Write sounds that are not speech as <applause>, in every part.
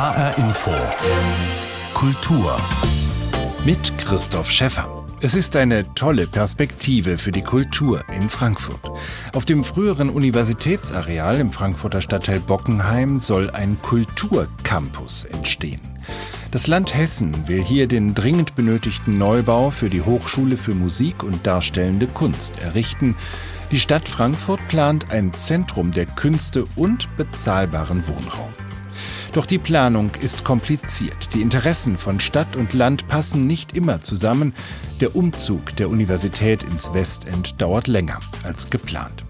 HR Info. Kultur. Mit Christoph Schäffer. Es ist eine tolle Perspektive für die Kultur in Frankfurt. Auf dem früheren Universitätsareal im Frankfurter Stadtteil Bockenheim soll ein Kulturcampus entstehen. Das Land Hessen will hier den dringend benötigten Neubau für die Hochschule für Musik und Darstellende Kunst errichten. Die Stadt Frankfurt plant ein Zentrum der Künste und bezahlbaren Wohnraum. Doch die Planung ist kompliziert. Die Interessen von Stadt und Land passen nicht immer zusammen. Der Umzug der Universität ins Westend dauert länger als geplant.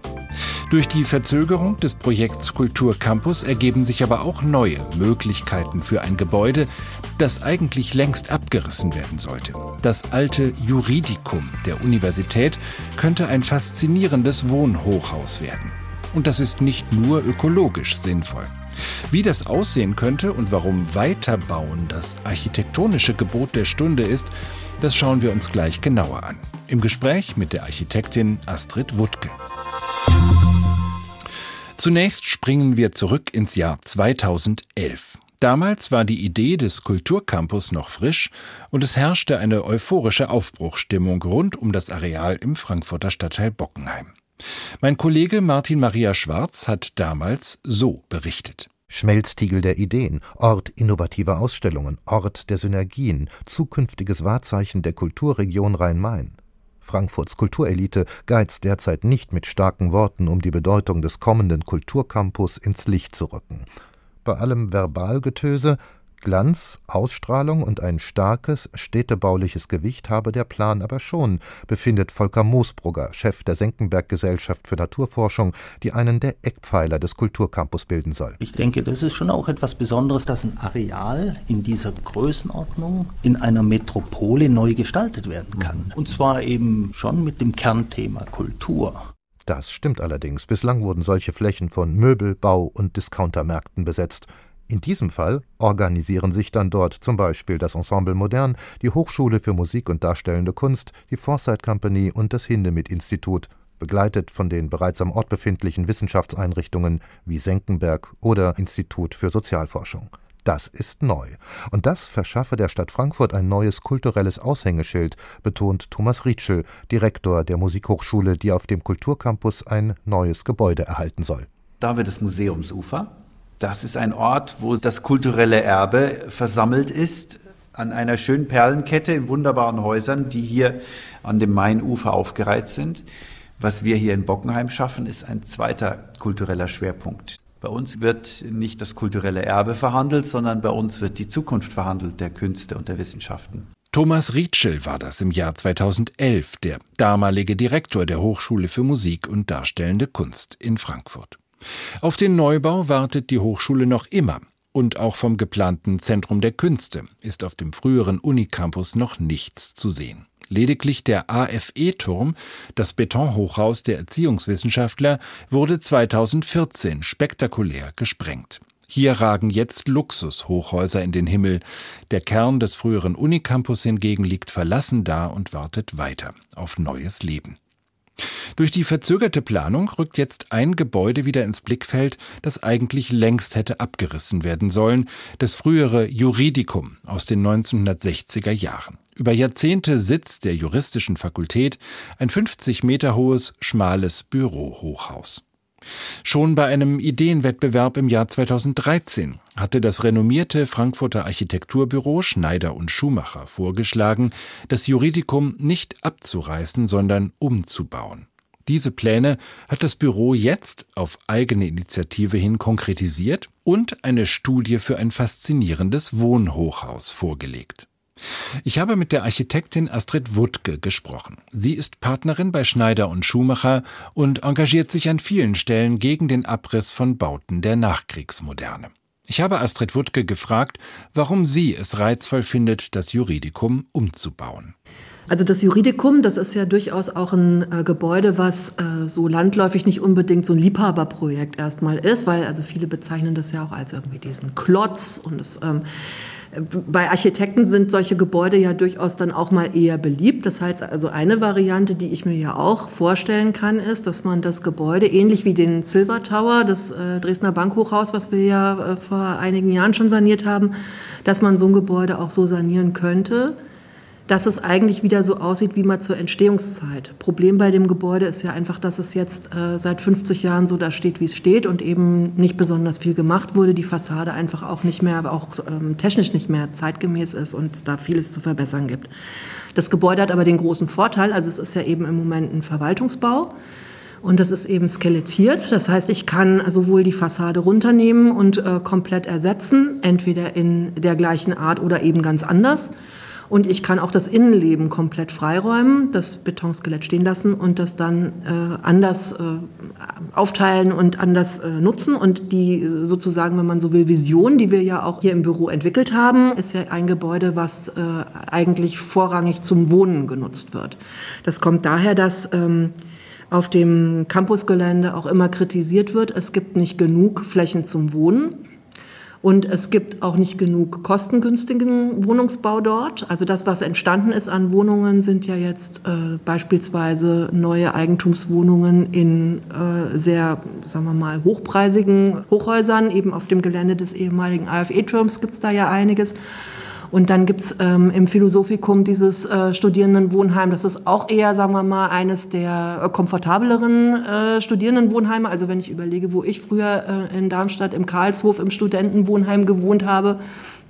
Durch die Verzögerung des Projekts Kulturcampus ergeben sich aber auch neue Möglichkeiten für ein Gebäude, das eigentlich längst abgerissen werden sollte. Das alte Juridikum der Universität könnte ein faszinierendes Wohnhochhaus werden. Und das ist nicht nur ökologisch sinnvoll. Wie das aussehen könnte und warum Weiterbauen das architektonische Gebot der Stunde ist, das schauen wir uns gleich genauer an. Im Gespräch mit der Architektin Astrid Wuttke. Zunächst springen wir zurück ins Jahr 2011. Damals war die Idee des Kulturcampus noch frisch und es herrschte eine euphorische Aufbruchstimmung rund um das Areal im Frankfurter Stadtteil Bockenheim. Mein Kollege Martin Maria Schwarz hat damals so berichtet. Schmelztiegel der Ideen, Ort innovativer Ausstellungen, Ort der Synergien, zukünftiges Wahrzeichen der Kulturregion Rhein-Main. Frankfurts Kulturelite geizt derzeit nicht mit starken Worten, um die Bedeutung des kommenden Kulturcampus ins Licht zu rücken. Bei allem Verbalgetöse Glanz, Ausstrahlung und ein starkes städtebauliches Gewicht habe der Plan aber schon, befindet Volker Moosbrugger, Chef der Senckenberg Gesellschaft für Naturforschung, die einen der Eckpfeiler des Kulturcampus bilden soll. Ich denke, das ist schon auch etwas Besonderes, dass ein Areal in dieser Größenordnung in einer Metropole neu gestaltet werden kann. Und zwar eben schon mit dem Kernthema Kultur. Das stimmt allerdings. Bislang wurden solche Flächen von Möbel-, Bau- und Discountermärkten besetzt. In diesem Fall organisieren sich dann dort zum Beispiel das Ensemble Modern, die Hochschule für Musik und Darstellende Kunst, die Foresight Company und das Hindemith-Institut, begleitet von den bereits am Ort befindlichen Wissenschaftseinrichtungen wie Senckenberg oder Institut für Sozialforschung. Das ist neu. Und das verschaffe der Stadt Frankfurt ein neues kulturelles Aushängeschild, betont Thomas Rietschel, Direktor der Musikhochschule, die auf dem Kulturcampus ein neues Gebäude erhalten soll. Da wird das Museumsufer das ist ein Ort, wo das kulturelle Erbe versammelt ist, an einer schönen Perlenkette in wunderbaren Häusern, die hier an dem Mainufer aufgereiht sind. Was wir hier in Bockenheim schaffen, ist ein zweiter kultureller Schwerpunkt. Bei uns wird nicht das kulturelle Erbe verhandelt, sondern bei uns wird die Zukunft verhandelt der Künste und der Wissenschaften. Thomas Rietschel war das im Jahr 2011, der damalige Direktor der Hochschule für Musik und Darstellende Kunst in Frankfurt. Auf den Neubau wartet die Hochschule noch immer. Und auch vom geplanten Zentrum der Künste ist auf dem früheren Unicampus noch nichts zu sehen. Lediglich der AFE-Turm, das Betonhochhaus der Erziehungswissenschaftler, wurde 2014 spektakulär gesprengt. Hier ragen jetzt Luxushochhäuser in den Himmel. Der Kern des früheren Unicampus hingegen liegt verlassen da und wartet weiter auf neues Leben. Durch die verzögerte Planung rückt jetzt ein Gebäude wieder ins Blickfeld, das eigentlich längst hätte abgerissen werden sollen, das frühere Juridikum aus den 1960er Jahren. Über Jahrzehnte Sitz der juristischen Fakultät, ein 50 Meter hohes, schmales Bürohochhaus. Schon bei einem Ideenwettbewerb im Jahr 2013 hatte das renommierte Frankfurter Architekturbüro Schneider und Schumacher vorgeschlagen, das Juridikum nicht abzureißen, sondern umzubauen. Diese Pläne hat das Büro jetzt auf eigene Initiative hin konkretisiert und eine Studie für ein faszinierendes Wohnhochhaus vorgelegt. Ich habe mit der Architektin Astrid Wuttke gesprochen. Sie ist Partnerin bei Schneider und Schumacher und engagiert sich an vielen Stellen gegen den Abriss von Bauten der Nachkriegsmoderne. Ich habe Astrid Wuttke gefragt, warum sie es reizvoll findet, das Juridikum umzubauen. Also das Juridikum, das ist ja durchaus auch ein äh, Gebäude, was äh, so landläufig nicht unbedingt so ein Liebhaberprojekt erstmal ist, weil also viele bezeichnen das ja auch als irgendwie diesen Klotz und es ähm, bei Architekten sind solche Gebäude ja durchaus dann auch mal eher beliebt. Das heißt also eine Variante, die ich mir ja auch vorstellen kann, ist, dass man das Gebäude ähnlich wie den Silver Tower, das äh, Dresdner Bankhochhaus, was wir ja äh, vor einigen Jahren schon saniert haben, dass man so ein Gebäude auch so sanieren könnte dass es eigentlich wieder so aussieht wie mal zur Entstehungszeit. Problem bei dem Gebäude ist ja einfach, dass es jetzt äh, seit 50 Jahren so da steht, wie es steht und eben nicht besonders viel gemacht wurde. Die Fassade einfach auch nicht mehr, aber auch ähm, technisch nicht mehr zeitgemäß ist und da vieles zu verbessern gibt. Das Gebäude hat aber den großen Vorteil, also es ist ja eben im Moment ein Verwaltungsbau. Und das ist eben skelettiert. Das heißt, ich kann sowohl die Fassade runternehmen und äh, komplett ersetzen, entweder in der gleichen Art oder eben ganz anders. Und ich kann auch das Innenleben komplett freiräumen, das Betonskelett stehen lassen und das dann äh, anders äh, aufteilen und anders äh, nutzen. Und die sozusagen, wenn man so will, Vision, die wir ja auch hier im Büro entwickelt haben, ist ja ein Gebäude, was äh, eigentlich vorrangig zum Wohnen genutzt wird. Das kommt daher, dass ähm, auf dem Campusgelände auch immer kritisiert wird, es gibt nicht genug Flächen zum Wohnen. Und es gibt auch nicht genug kostengünstigen Wohnungsbau dort. Also das, was entstanden ist an Wohnungen, sind ja jetzt äh, beispielsweise neue Eigentumswohnungen in äh, sehr, sagen wir mal, hochpreisigen Hochhäusern. Eben auf dem Gelände des ehemaligen AFE-Turms gibt es da ja einiges. Und dann gibt's ähm, im Philosophikum dieses äh, Studierendenwohnheim. Das ist auch eher, sagen wir mal, eines der äh, komfortableren äh, Studierendenwohnheime. Also wenn ich überlege, wo ich früher äh, in Darmstadt im Karlshof im Studentenwohnheim gewohnt habe,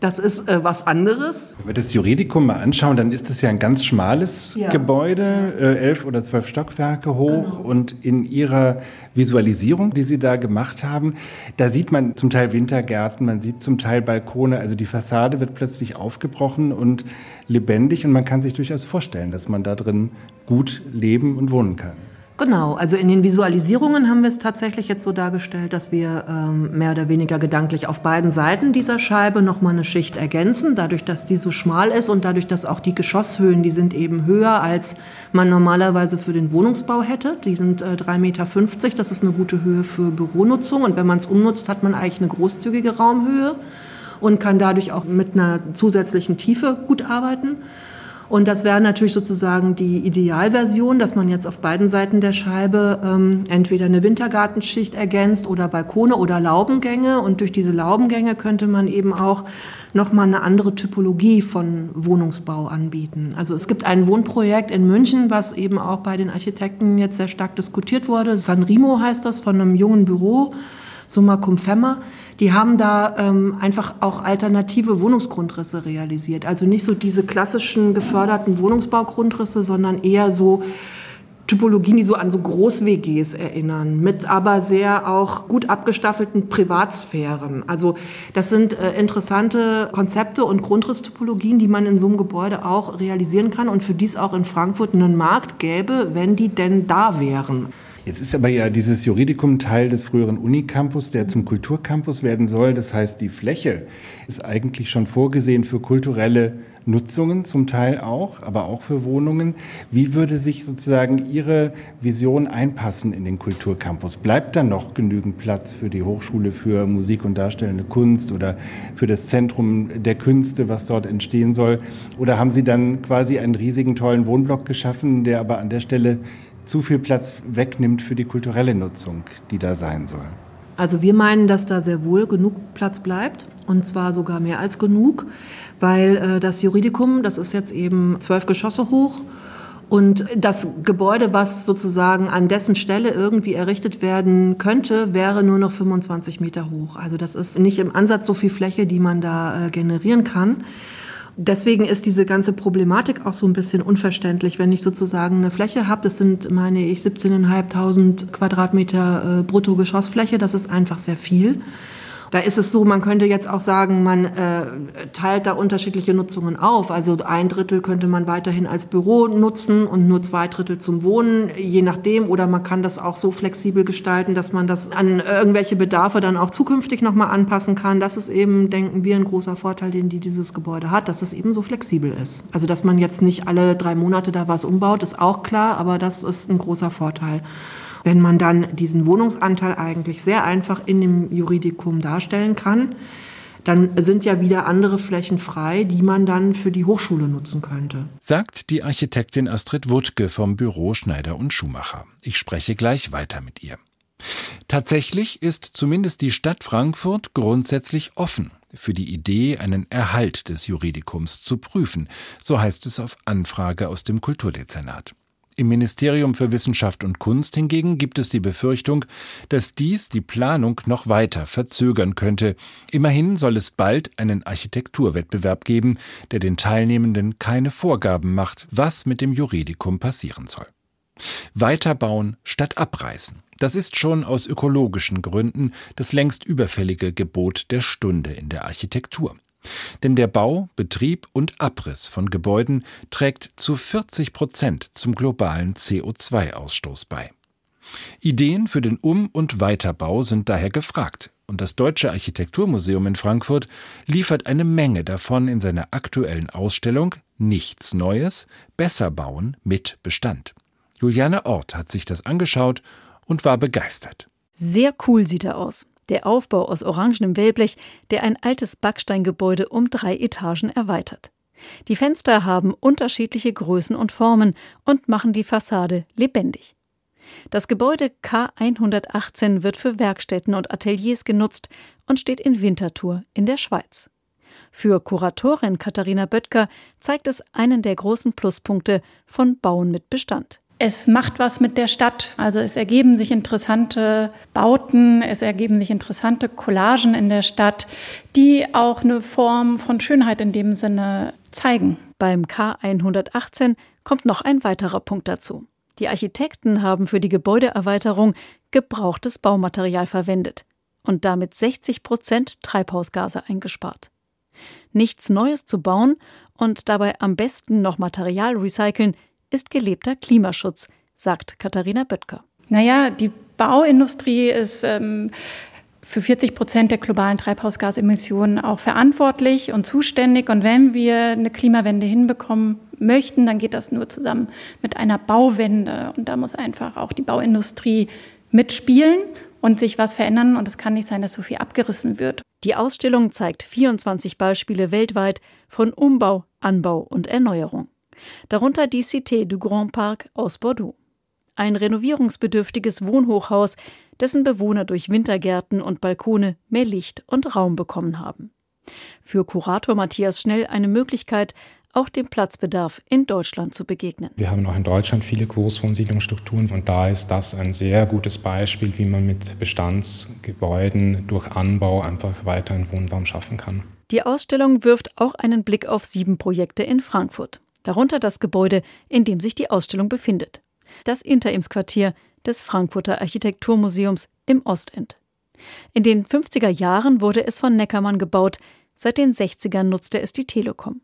das ist äh, was anderes. Wenn wir das Juridikum mal anschauen, dann ist das ja ein ganz schmales ja. Gebäude, äh, elf oder zwölf Stockwerke hoch. Genau. Und in Ihrer Visualisierung, die Sie da gemacht haben, da sieht man zum Teil Wintergärten, man sieht zum Teil Balkone. Also die Fassade wird plötzlich aufgebrochen und lebendig. Und man kann sich durchaus vorstellen, dass man da drin gut leben und wohnen kann. Genau, also in den Visualisierungen haben wir es tatsächlich jetzt so dargestellt, dass wir ähm, mehr oder weniger gedanklich auf beiden Seiten dieser Scheibe nochmal eine Schicht ergänzen, dadurch, dass die so schmal ist und dadurch, dass auch die Geschosshöhen, die sind eben höher, als man normalerweise für den Wohnungsbau hätte. Die sind äh, 3,50 Meter, das ist eine gute Höhe für Büronutzung und wenn man es umnutzt, hat man eigentlich eine großzügige Raumhöhe und kann dadurch auch mit einer zusätzlichen Tiefe gut arbeiten. Und das wäre natürlich sozusagen die Idealversion, dass man jetzt auf beiden Seiten der Scheibe ähm, entweder eine Wintergartenschicht ergänzt oder Balkone oder Laubengänge. Und durch diese Laubengänge könnte man eben auch nochmal eine andere Typologie von Wohnungsbau anbieten. Also es gibt ein Wohnprojekt in München, was eben auch bei den Architekten jetzt sehr stark diskutiert wurde. Sanremo heißt das, von einem jungen Büro, Summa Cum Femma die haben da ähm, einfach auch alternative Wohnungsgrundrisse realisiert. Also nicht so diese klassischen geförderten Wohnungsbaugrundrisse, sondern eher so Typologien, die so an so Groß-WGs erinnern, mit aber sehr auch gut abgestaffelten Privatsphären. Also das sind äh, interessante Konzepte und Grundrisstypologien, die man in so einem Gebäude auch realisieren kann und für die es auch in Frankfurt einen Markt gäbe, wenn die denn da wären. Jetzt ist aber ja dieses Juridikum Teil des früheren Unicampus, der zum Kulturcampus werden soll. Das heißt, die Fläche ist eigentlich schon vorgesehen für kulturelle Nutzungen zum Teil auch, aber auch für Wohnungen. Wie würde sich sozusagen Ihre Vision einpassen in den Kulturcampus? Bleibt da noch genügend Platz für die Hochschule für Musik und Darstellende Kunst oder für das Zentrum der Künste, was dort entstehen soll? Oder haben Sie dann quasi einen riesigen, tollen Wohnblock geschaffen, der aber an der Stelle zu viel Platz wegnimmt für die kulturelle Nutzung, die da sein soll. Also wir meinen, dass da sehr wohl genug Platz bleibt und zwar sogar mehr als genug, weil äh, das Juridikum, das ist jetzt eben zwölf Geschosse hoch und das Gebäude, was sozusagen an dessen Stelle irgendwie errichtet werden könnte, wäre nur noch 25 Meter hoch. Also das ist nicht im Ansatz so viel Fläche, die man da äh, generieren kann. Deswegen ist diese ganze Problematik auch so ein bisschen unverständlich. Wenn ich sozusagen eine Fläche habe, das sind, meine ich, 17.500 Quadratmeter äh, Bruttogeschossfläche, das ist einfach sehr viel. Da ist es so, man könnte jetzt auch sagen, man äh, teilt da unterschiedliche Nutzungen auf. Also ein Drittel könnte man weiterhin als Büro nutzen und nur zwei Drittel zum Wohnen, je nachdem. Oder man kann das auch so flexibel gestalten, dass man das an irgendwelche Bedarfe dann auch zukünftig nochmal anpassen kann. Das ist eben, denken wir, ein großer Vorteil, den die dieses Gebäude hat, dass es eben so flexibel ist. Also dass man jetzt nicht alle drei Monate da was umbaut, ist auch klar, aber das ist ein großer Vorteil. Wenn man dann diesen Wohnungsanteil eigentlich sehr einfach in dem Juridikum darstellen kann, dann sind ja wieder andere Flächen frei, die man dann für die Hochschule nutzen könnte. Sagt die Architektin Astrid Wuttke vom Büro Schneider und Schumacher. Ich spreche gleich weiter mit ihr. Tatsächlich ist zumindest die Stadt Frankfurt grundsätzlich offen für die Idee, einen Erhalt des Juridikums zu prüfen, so heißt es auf Anfrage aus dem Kulturdezernat. Im Ministerium für Wissenschaft und Kunst hingegen gibt es die Befürchtung, dass dies die Planung noch weiter verzögern könnte. Immerhin soll es bald einen Architekturwettbewerb geben, der den Teilnehmenden keine Vorgaben macht, was mit dem Juridikum passieren soll. Weiterbauen statt abreißen. Das ist schon aus ökologischen Gründen das längst überfällige Gebot der Stunde in der Architektur. Denn der Bau, Betrieb und Abriss von Gebäuden trägt zu 40 Prozent zum globalen CO2-Ausstoß bei. Ideen für den Um- und Weiterbau sind daher gefragt, und das Deutsche Architekturmuseum in Frankfurt liefert eine Menge davon in seiner aktuellen Ausstellung Nichts Neues, besser bauen mit Bestand. Juliane Ort hat sich das angeschaut und war begeistert. Sehr cool sieht er aus. Der Aufbau aus orangenem Wellblech, der ein altes Backsteingebäude um drei Etagen erweitert. Die Fenster haben unterschiedliche Größen und Formen und machen die Fassade lebendig. Das Gebäude K118 wird für Werkstätten und Ateliers genutzt und steht in Winterthur in der Schweiz. Für Kuratorin Katharina Böttger zeigt es einen der großen Pluspunkte von Bauen mit Bestand. Es macht was mit der Stadt. Also es ergeben sich interessante Bauten, es ergeben sich interessante Collagen in der Stadt, die auch eine Form von Schönheit in dem Sinne zeigen. Beim K118 kommt noch ein weiterer Punkt dazu. Die Architekten haben für die Gebäudeerweiterung gebrauchtes Baumaterial verwendet und damit 60 Prozent Treibhausgase eingespart. Nichts Neues zu bauen und dabei am besten noch Material recyceln, ist gelebter Klimaschutz, sagt Katharina Böttger. Naja, die Bauindustrie ist ähm, für 40 Prozent der globalen Treibhausgasemissionen auch verantwortlich und zuständig. Und wenn wir eine Klimawende hinbekommen möchten, dann geht das nur zusammen mit einer Bauwende. Und da muss einfach auch die Bauindustrie mitspielen und sich was verändern. Und es kann nicht sein, dass so viel abgerissen wird. Die Ausstellung zeigt 24 Beispiele weltweit von Umbau, Anbau und Erneuerung darunter die Cité du Grand Parc aus Bordeaux. Ein renovierungsbedürftiges Wohnhochhaus, dessen Bewohner durch Wintergärten und Balkone mehr Licht und Raum bekommen haben. Für Kurator Matthias Schnell eine Möglichkeit, auch dem Platzbedarf in Deutschland zu begegnen. Wir haben auch in Deutschland viele Großwohnsiedlungsstrukturen und da ist das ein sehr gutes Beispiel, wie man mit Bestandsgebäuden durch Anbau einfach weiter einen Wohnraum schaffen kann. Die Ausstellung wirft auch einen Blick auf sieben Projekte in Frankfurt darunter das Gebäude, in dem sich die Ausstellung befindet. Das Interimsquartier des Frankfurter Architekturmuseums im Ostend. In den 50er Jahren wurde es von Neckermann gebaut, seit den 60ern nutzte es die Telekom.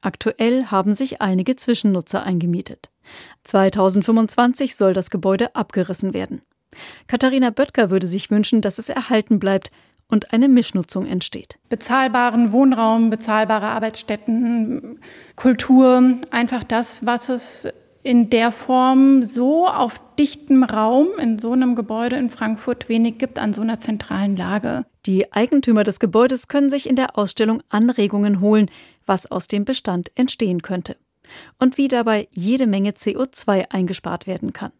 Aktuell haben sich einige Zwischennutzer eingemietet. 2025 soll das Gebäude abgerissen werden. Katharina Böttger würde sich wünschen, dass es erhalten bleibt und eine Mischnutzung entsteht. Bezahlbaren Wohnraum, bezahlbare Arbeitsstätten, Kultur, einfach das, was es in der Form so auf dichtem Raum in so einem Gebäude in Frankfurt wenig gibt an so einer zentralen Lage. Die Eigentümer des Gebäudes können sich in der Ausstellung Anregungen holen, was aus dem Bestand entstehen könnte und wie dabei jede Menge CO2 eingespart werden kann.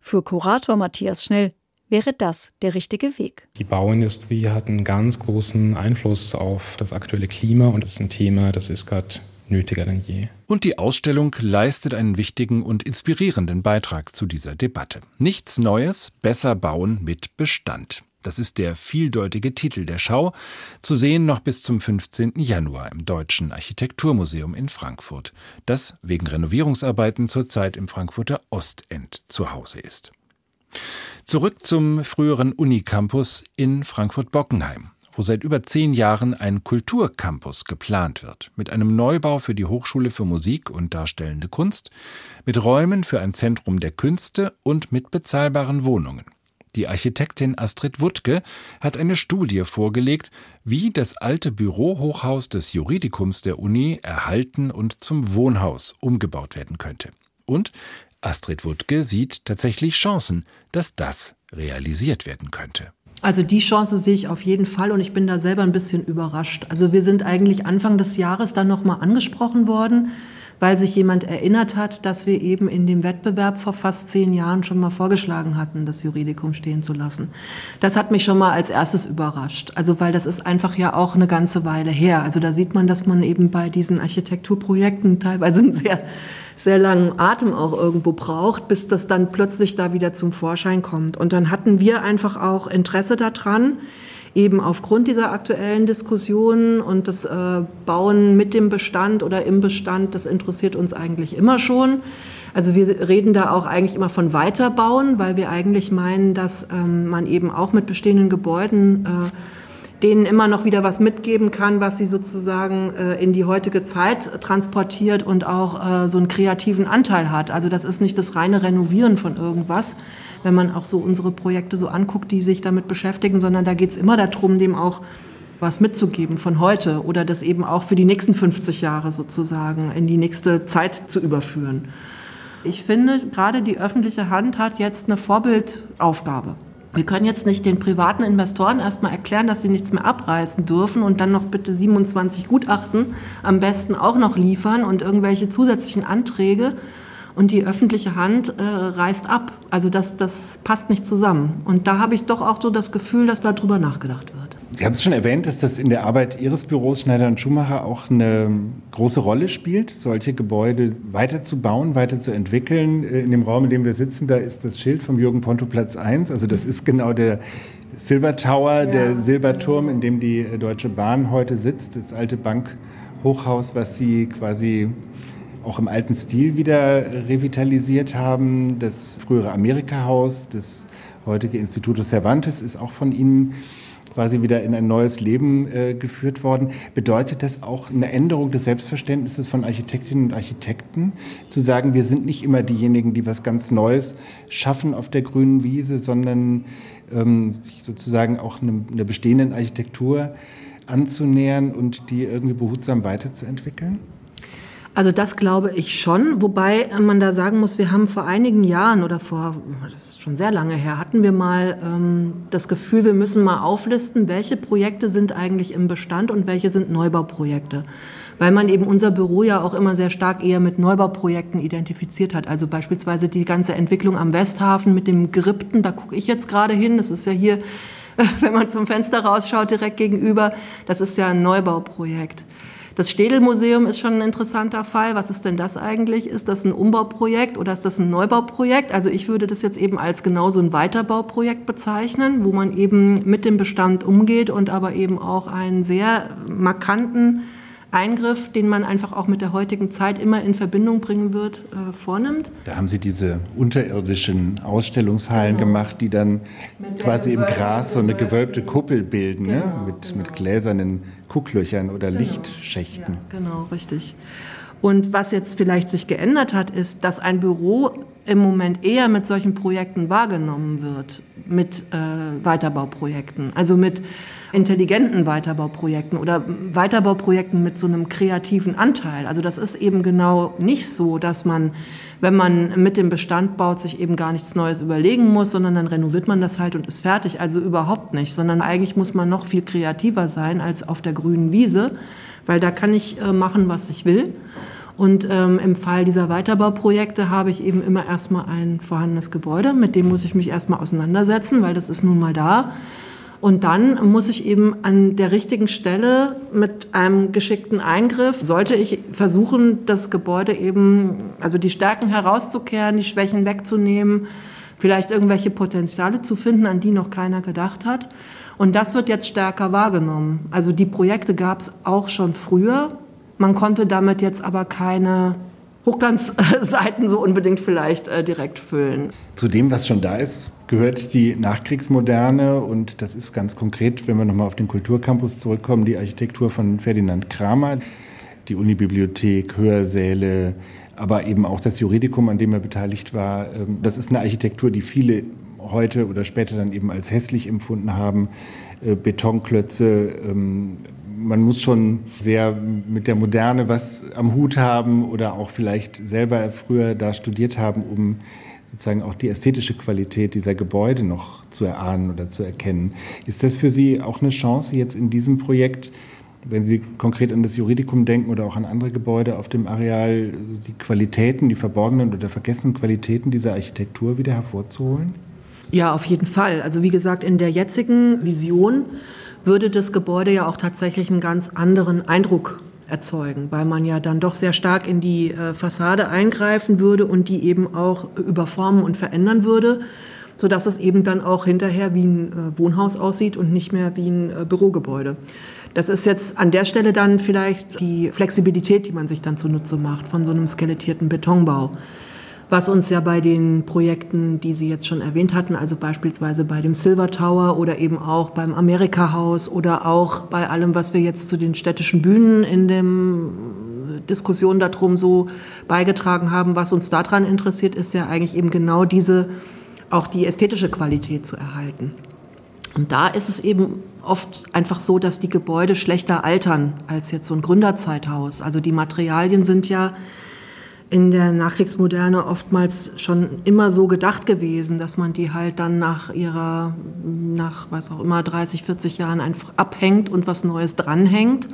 Für Kurator Matthias Schnell wäre das der richtige Weg. Die Bauindustrie hat einen ganz großen Einfluss auf das aktuelle Klima und das ist ein Thema, das ist gerade nötiger denn je. Und die Ausstellung leistet einen wichtigen und inspirierenden Beitrag zu dieser Debatte. Nichts Neues, besser bauen mit Bestand. Das ist der vieldeutige Titel der Schau, zu sehen noch bis zum 15. Januar im Deutschen Architekturmuseum in Frankfurt, das wegen Renovierungsarbeiten zurzeit im Frankfurter Ostend zu Hause ist. Zurück zum früheren Unicampus in Frankfurt-Bockenheim. wo seit über zehn Jahren ein Kulturcampus geplant wird, mit einem Neubau für die Hochschule für Musik und Darstellende Kunst, mit Räumen für ein Zentrum der Künste und mit bezahlbaren Wohnungen. Die Architektin Astrid Wuttke hat eine Studie vorgelegt, wie das alte Bürohochhaus des Juridikums der Uni erhalten und zum Wohnhaus umgebaut werden könnte. Und Astrid Wuttke sieht tatsächlich Chancen, dass das realisiert werden könnte. Also die Chance sehe ich auf jeden Fall und ich bin da selber ein bisschen überrascht. Also wir sind eigentlich Anfang des Jahres dann nochmal angesprochen worden weil sich jemand erinnert hat, dass wir eben in dem Wettbewerb vor fast zehn Jahren schon mal vorgeschlagen hatten, das Juridikum stehen zu lassen. Das hat mich schon mal als erstes überrascht. Also weil das ist einfach ja auch eine ganze Weile her. Also da sieht man, dass man eben bei diesen Architekturprojekten teilweise einen sehr, sehr langen Atem auch irgendwo braucht, bis das dann plötzlich da wieder zum Vorschein kommt. Und dann hatten wir einfach auch Interesse daran, eben aufgrund dieser aktuellen Diskussionen und das äh, Bauen mit dem Bestand oder im Bestand, das interessiert uns eigentlich immer schon. Also wir reden da auch eigentlich immer von Weiterbauen, weil wir eigentlich meinen, dass ähm, man eben auch mit bestehenden Gebäuden äh, denen immer noch wieder was mitgeben kann, was sie sozusagen äh, in die heutige Zeit transportiert und auch äh, so einen kreativen Anteil hat. Also das ist nicht das reine Renovieren von irgendwas, wenn man auch so unsere Projekte so anguckt, die sich damit beschäftigen, sondern da geht es immer darum, dem auch was mitzugeben von heute oder das eben auch für die nächsten 50 Jahre sozusagen in die nächste Zeit zu überführen. Ich finde, gerade die öffentliche Hand hat jetzt eine Vorbildaufgabe. Wir können jetzt nicht den privaten Investoren erstmal erklären, dass sie nichts mehr abreißen dürfen und dann noch bitte 27 Gutachten am besten auch noch liefern und irgendwelche zusätzlichen Anträge. Und die öffentliche Hand äh, reißt ab. Also das, das passt nicht zusammen. Und da habe ich doch auch so das Gefühl, dass darüber nachgedacht wird. Sie haben es schon erwähnt, dass das in der Arbeit Ihres Büros Schneider und Schumacher auch eine große Rolle spielt, solche Gebäude weiterzubauen, weiterzuentwickeln. Äh, in dem Raum, in dem wir sitzen, da ist das Schild vom Jürgen Ponto Platz 1. Also das ist genau der Silver Tower, ja. der Silberturm, in dem die Deutsche Bahn heute sitzt, das alte Bankhochhaus, was Sie quasi auch im alten Stil wieder revitalisiert haben. Das frühere Amerika-Haus, das heutige Instituto Cervantes ist auch von Ihnen quasi wieder in ein neues Leben äh, geführt worden. Bedeutet das auch eine Änderung des Selbstverständnisses von Architektinnen und Architekten, zu sagen, wir sind nicht immer diejenigen, die was ganz Neues schaffen auf der grünen Wiese, sondern ähm, sich sozusagen auch einer eine bestehenden Architektur anzunähern und die irgendwie behutsam weiterzuentwickeln? Also das glaube ich schon, wobei man da sagen muss, wir haben vor einigen Jahren oder vor, das ist schon sehr lange her, hatten wir mal ähm, das Gefühl, wir müssen mal auflisten, welche Projekte sind eigentlich im Bestand und welche sind Neubauprojekte. Weil man eben unser Büro ja auch immer sehr stark eher mit Neubauprojekten identifiziert hat. Also beispielsweise die ganze Entwicklung am Westhafen mit dem Gerippten, da gucke ich jetzt gerade hin, das ist ja hier, <laughs> wenn man zum Fenster rausschaut, direkt gegenüber, das ist ja ein Neubauprojekt. Das Städelmuseum ist schon ein interessanter Fall. Was ist denn das eigentlich? Ist das ein Umbauprojekt oder ist das ein Neubauprojekt? Also ich würde das jetzt eben als genauso ein Weiterbauprojekt bezeichnen, wo man eben mit dem Bestand umgeht und aber eben auch einen sehr markanten Eingriff, den man einfach auch mit der heutigen Zeit immer in Verbindung bringen wird, äh, vornimmt. Da haben Sie diese unterirdischen Ausstellungshallen genau. gemacht, die dann quasi im Gras so eine gewölbte Kuppel bilden, ne? genau, ne? mit, genau. mit gläsernen Kucklöchern oder genau. Lichtschächten. Ja, genau, richtig. Und was jetzt vielleicht sich geändert hat, ist, dass ein Büro im Moment eher mit solchen Projekten wahrgenommen wird, mit äh, Weiterbauprojekten, also mit intelligenten Weiterbauprojekten oder Weiterbauprojekten mit so einem kreativen Anteil. Also das ist eben genau nicht so, dass man, wenn man mit dem Bestand baut, sich eben gar nichts Neues überlegen muss, sondern dann renoviert man das halt und ist fertig. Also überhaupt nicht, sondern eigentlich muss man noch viel kreativer sein als auf der grünen Wiese, weil da kann ich äh, machen, was ich will. Und ähm, im Fall dieser Weiterbauprojekte habe ich eben immer erstmal ein vorhandenes Gebäude, mit dem muss ich mich erstmal auseinandersetzen, weil das ist nun mal da. Und dann muss ich eben an der richtigen Stelle mit einem geschickten Eingriff, sollte ich versuchen, das Gebäude eben, also die Stärken herauszukehren, die Schwächen wegzunehmen, vielleicht irgendwelche Potenziale zu finden, an die noch keiner gedacht hat. Und das wird jetzt stärker wahrgenommen. Also die Projekte gab es auch schon früher. Man konnte damit jetzt aber keine Hochglanzseiten <laughs> so unbedingt vielleicht äh, direkt füllen. Zu dem, was schon da ist, gehört die Nachkriegsmoderne und das ist ganz konkret, wenn wir nochmal auf den Kulturcampus zurückkommen, die Architektur von Ferdinand Kramer, die Unibibliothek, Hörsäle, aber eben auch das Juridikum, an dem er beteiligt war. Ähm, das ist eine Architektur, die viele heute oder später dann eben als hässlich empfunden haben. Äh, Betonklötze, ähm, man muss schon sehr mit der Moderne was am Hut haben oder auch vielleicht selber früher da studiert haben, um sozusagen auch die ästhetische Qualität dieser Gebäude noch zu erahnen oder zu erkennen. Ist das für Sie auch eine Chance jetzt in diesem Projekt, wenn Sie konkret an das Juridikum denken oder auch an andere Gebäude auf dem Areal, die Qualitäten, die verborgenen oder vergessenen Qualitäten dieser Architektur wieder hervorzuholen? Ja, auf jeden Fall. Also wie gesagt, in der jetzigen Vision würde das Gebäude ja auch tatsächlich einen ganz anderen Eindruck erzeugen, weil man ja dann doch sehr stark in die äh, Fassade eingreifen würde und die eben auch überformen und verändern würde, sodass es eben dann auch hinterher wie ein äh, Wohnhaus aussieht und nicht mehr wie ein äh, Bürogebäude. Das ist jetzt an der Stelle dann vielleicht die Flexibilität, die man sich dann zunutze macht von so einem skelettierten Betonbau was uns ja bei den Projekten, die Sie jetzt schon erwähnt hatten, also beispielsweise bei dem Silver Tower oder eben auch beim Amerika Haus oder auch bei allem, was wir jetzt zu den städtischen Bühnen in dem Diskussion darum so beigetragen haben, was uns daran interessiert, ist ja eigentlich eben genau diese, auch die ästhetische Qualität zu erhalten. Und da ist es eben oft einfach so, dass die Gebäude schlechter altern als jetzt so ein Gründerzeithaus. Also die Materialien sind ja in der Nachkriegsmoderne oftmals schon immer so gedacht gewesen, dass man die halt dann nach ihrer, nach was auch immer, 30, 40 Jahren einfach abhängt und was Neues dranhängt.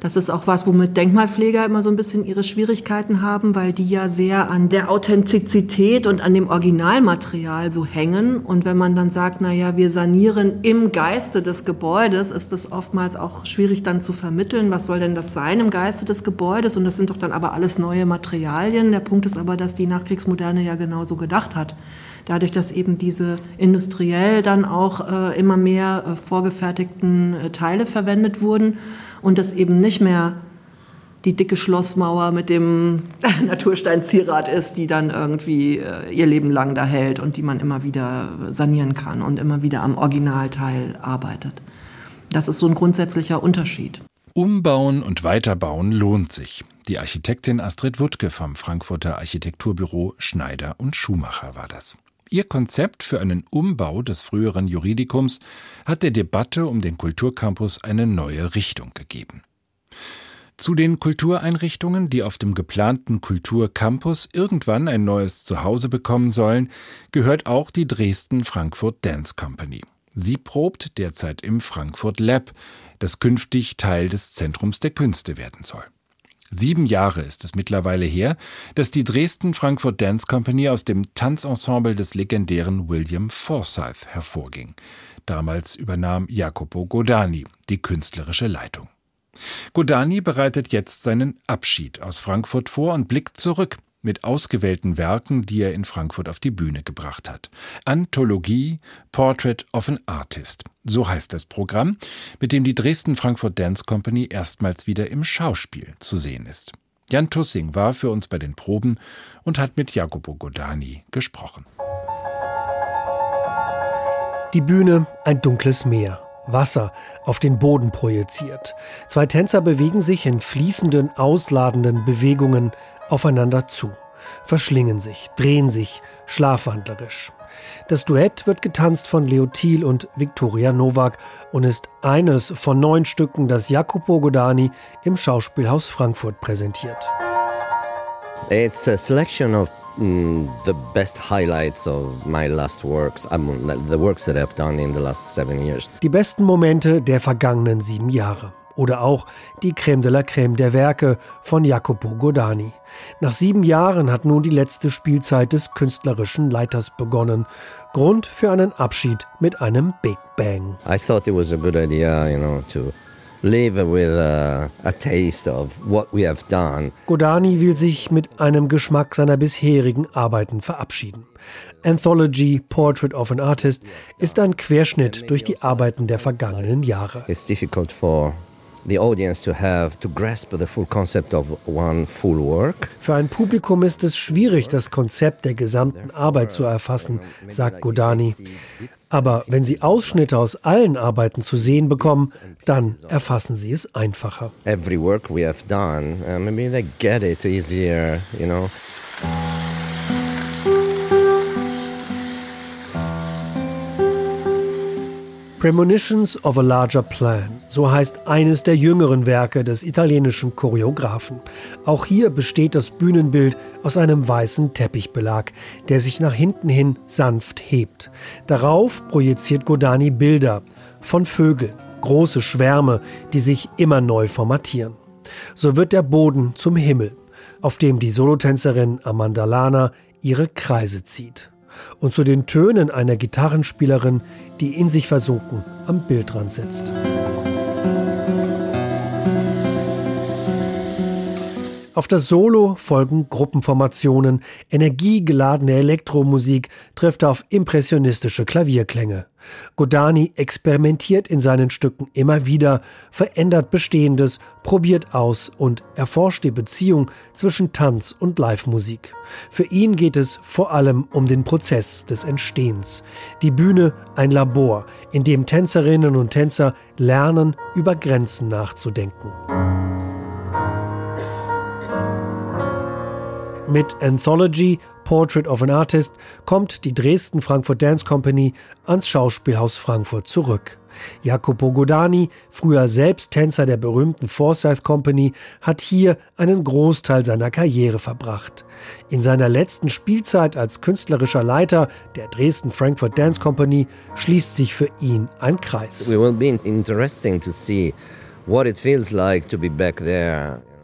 Das ist auch was, womit Denkmalpfleger immer so ein bisschen ihre Schwierigkeiten haben, weil die ja sehr an der Authentizität und an dem Originalmaterial so hängen. Und wenn man dann sagt, na ja, wir sanieren im Geiste des Gebäudes, ist das oftmals auch schwierig dann zu vermitteln. Was soll denn das sein im Geiste des Gebäudes? Und das sind doch dann aber alles neue Materialien. Der Punkt ist aber, dass die Nachkriegsmoderne ja genauso gedacht hat dadurch, dass eben diese industriell dann auch äh, immer mehr äh, vorgefertigten äh, Teile verwendet wurden und das eben nicht mehr die dicke Schlossmauer mit dem <laughs> Naturstein-Zierat ist, die dann irgendwie äh, ihr Leben lang da hält und die man immer wieder sanieren kann und immer wieder am Originalteil arbeitet. Das ist so ein grundsätzlicher Unterschied. Umbauen und Weiterbauen lohnt sich. Die Architektin Astrid Wuttke vom Frankfurter Architekturbüro Schneider und Schumacher war das. Ihr Konzept für einen Umbau des früheren Juridikums hat der Debatte um den Kulturcampus eine neue Richtung gegeben. Zu den Kultureinrichtungen, die auf dem geplanten Kulturcampus irgendwann ein neues Zuhause bekommen sollen, gehört auch die Dresden Frankfurt Dance Company. Sie probt derzeit im Frankfurt Lab, das künftig Teil des Zentrums der Künste werden soll. Sieben Jahre ist es mittlerweile her, dass die Dresden Frankfurt Dance Company aus dem Tanzensemble des legendären William Forsyth hervorging. Damals übernahm Jacopo Godani die künstlerische Leitung. Godani bereitet jetzt seinen Abschied aus Frankfurt vor und blickt zurück mit ausgewählten Werken, die er in Frankfurt auf die Bühne gebracht hat. Anthologie Portrait of an Artist. So heißt das Programm, mit dem die Dresden Frankfurt Dance Company erstmals wieder im Schauspiel zu sehen ist. Jan Tussing war für uns bei den Proben und hat mit Jacopo Godani gesprochen. Die Bühne, ein dunkles Meer. Wasser auf den Boden projiziert. Zwei Tänzer bewegen sich in fließenden, ausladenden Bewegungen aufeinander zu, verschlingen sich, drehen sich, schlafwandlerisch. Das Duett wird getanzt von Leo Thiel und Viktoria Nowak und ist eines von neun Stücken, das Jacopo Godani im Schauspielhaus Frankfurt präsentiert. It's a selection of mm, the best highlights of my last works, the works that I've done in the last seven years. Die besten Momente der vergangenen sieben Jahre oder auch die Crème de la Crème der Werke von Jacopo Godani. Nach sieben Jahren hat nun die letzte Spielzeit des künstlerischen Leiters begonnen. Grund für einen Abschied mit einem Big Bang. I thought it was a good idea, you know, to live with a, a taste of what we have done. Godani will sich mit einem Geschmack seiner bisherigen Arbeiten verabschieden. Anthology Portrait of an Artist ist ein Querschnitt durch die Arbeiten der vergangenen Jahre. It's difficult for the audience to have to grasp the full concept of one full work. Für ein Publikum ist es schwierig, das Konzept der gesamten Arbeit zu erfassen, sagt Godani. Aber wenn sie Ausschnitte aus allen Arbeiten zu sehen bekommen, dann erfassen sie es einfacher. Every work we have done, uh, maybe they get it easier, you know. Premonitions of a Larger Plan, so heißt eines der jüngeren Werke des italienischen Choreografen. Auch hier besteht das Bühnenbild aus einem weißen Teppichbelag, der sich nach hinten hin sanft hebt. Darauf projiziert Godani Bilder von Vögeln, große Schwärme, die sich immer neu formatieren. So wird der Boden zum Himmel, auf dem die Solotänzerin Amanda Lana ihre Kreise zieht. Und zu den Tönen einer Gitarrenspielerin, die in sich versunken am Bildrand sitzt. Auf das Solo folgen Gruppenformationen, energiegeladene Elektromusik trifft auf impressionistische Klavierklänge. Godani experimentiert in seinen Stücken immer wieder, verändert Bestehendes, probiert aus und erforscht die Beziehung zwischen Tanz und Live-Musik. Für ihn geht es vor allem um den Prozess des Entstehens. Die Bühne ein Labor, in dem Tänzerinnen und Tänzer lernen, über Grenzen nachzudenken. Mit Anthology Portrait of an Artist kommt die Dresden Frankfurt Dance Company ans Schauspielhaus Frankfurt zurück. Jacopo Godani, früher selbst Tänzer der berühmten Forsyth Company, hat hier einen Großteil seiner Karriere verbracht. In seiner letzten Spielzeit als künstlerischer Leiter der Dresden Frankfurt Dance Company schließt sich für ihn ein Kreis. It will be interesting to see what it feels like to be back.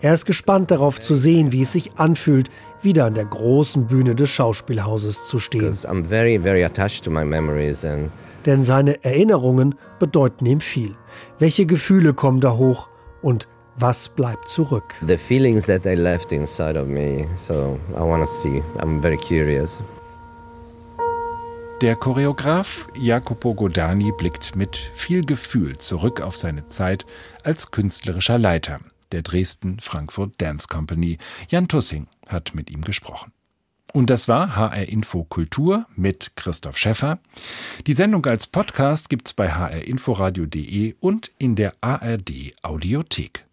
Er ist gespannt darauf zu sehen, wie es sich anfühlt, wieder an der großen Bühne des Schauspielhauses zu stehen. Very, very Denn seine Erinnerungen bedeuten ihm viel. Welche Gefühle kommen da hoch und was bleibt zurück? The feelings that they left inside of me. So I want to see. I'm very curious. Der Choreograf Jacopo Godani blickt mit viel Gefühl zurück auf seine Zeit als künstlerischer Leiter der Dresden Frankfurt Dance Company. Jan Tussing hat mit ihm gesprochen. Und das war HR Info Kultur mit Christoph Schäffer. Die Sendung als Podcast gibt's bei hrinforadio.de und in der ARD Audiothek.